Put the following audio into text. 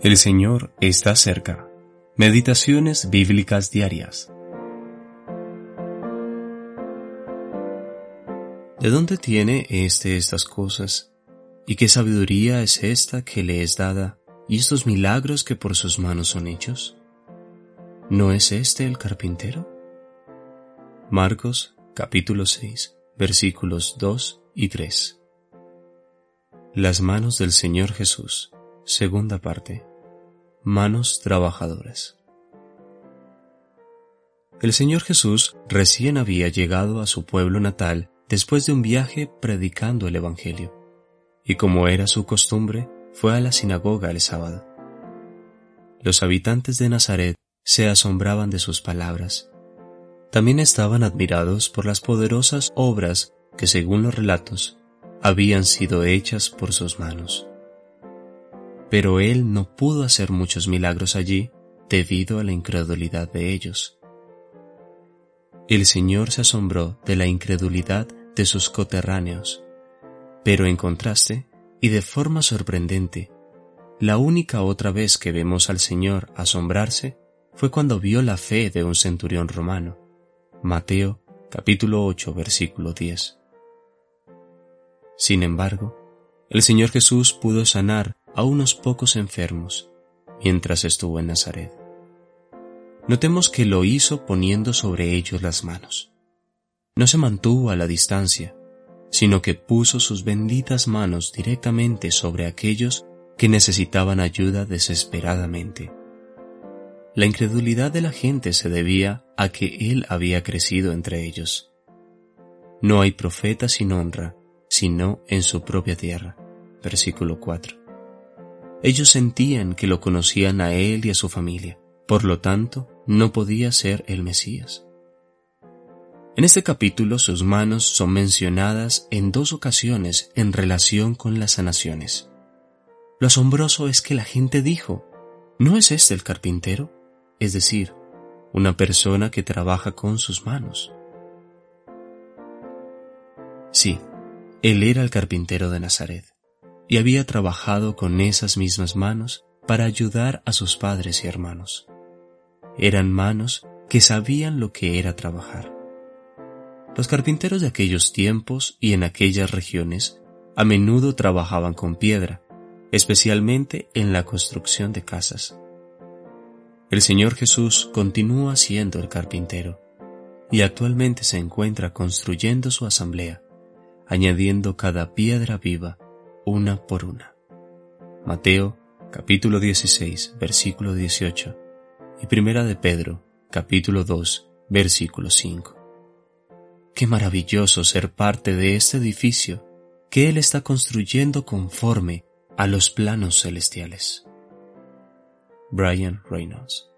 El Señor está cerca. Meditaciones bíblicas diarias. ¿De dónde tiene éste estas cosas? ¿Y qué sabiduría es esta que le es dada y estos milagros que por sus manos son hechos? ¿No es este el carpintero? Marcos capítulo 6 versículos 2 y 3. Las manos del Señor Jesús, segunda parte manos trabajadoras. El Señor Jesús recién había llegado a su pueblo natal después de un viaje predicando el Evangelio, y como era su costumbre, fue a la sinagoga el sábado. Los habitantes de Nazaret se asombraban de sus palabras. También estaban admirados por las poderosas obras que, según los relatos, habían sido hechas por sus manos pero él no pudo hacer muchos milagros allí debido a la incredulidad de ellos. El Señor se asombró de la incredulidad de sus coterráneos, pero en contraste, y de forma sorprendente, la única otra vez que vemos al Señor asombrarse fue cuando vio la fe de un centurión romano. Mateo capítulo 8 versículo 10. Sin embargo, el Señor Jesús pudo sanar a unos pocos enfermos mientras estuvo en Nazaret. Notemos que lo hizo poniendo sobre ellos las manos. No se mantuvo a la distancia, sino que puso sus benditas manos directamente sobre aquellos que necesitaban ayuda desesperadamente. La incredulidad de la gente se debía a que él había crecido entre ellos. No hay profeta sin honra, sino en su propia tierra. Versículo 4. Ellos sentían que lo conocían a él y a su familia, por lo tanto, no podía ser el Mesías. En este capítulo sus manos son mencionadas en dos ocasiones en relación con las sanaciones. Lo asombroso es que la gente dijo, ¿no es este el carpintero? Es decir, una persona que trabaja con sus manos. Sí, él era el carpintero de Nazaret y había trabajado con esas mismas manos para ayudar a sus padres y hermanos. Eran manos que sabían lo que era trabajar. Los carpinteros de aquellos tiempos y en aquellas regiones a menudo trabajaban con piedra, especialmente en la construcción de casas. El Señor Jesús continúa siendo el carpintero y actualmente se encuentra construyendo su asamblea, añadiendo cada piedra viva una por una. Mateo capítulo 16 versículo 18 y Primera de Pedro capítulo 2 versículo 5. Qué maravilloso ser parte de este edificio que Él está construyendo conforme a los planos celestiales. Brian Reynolds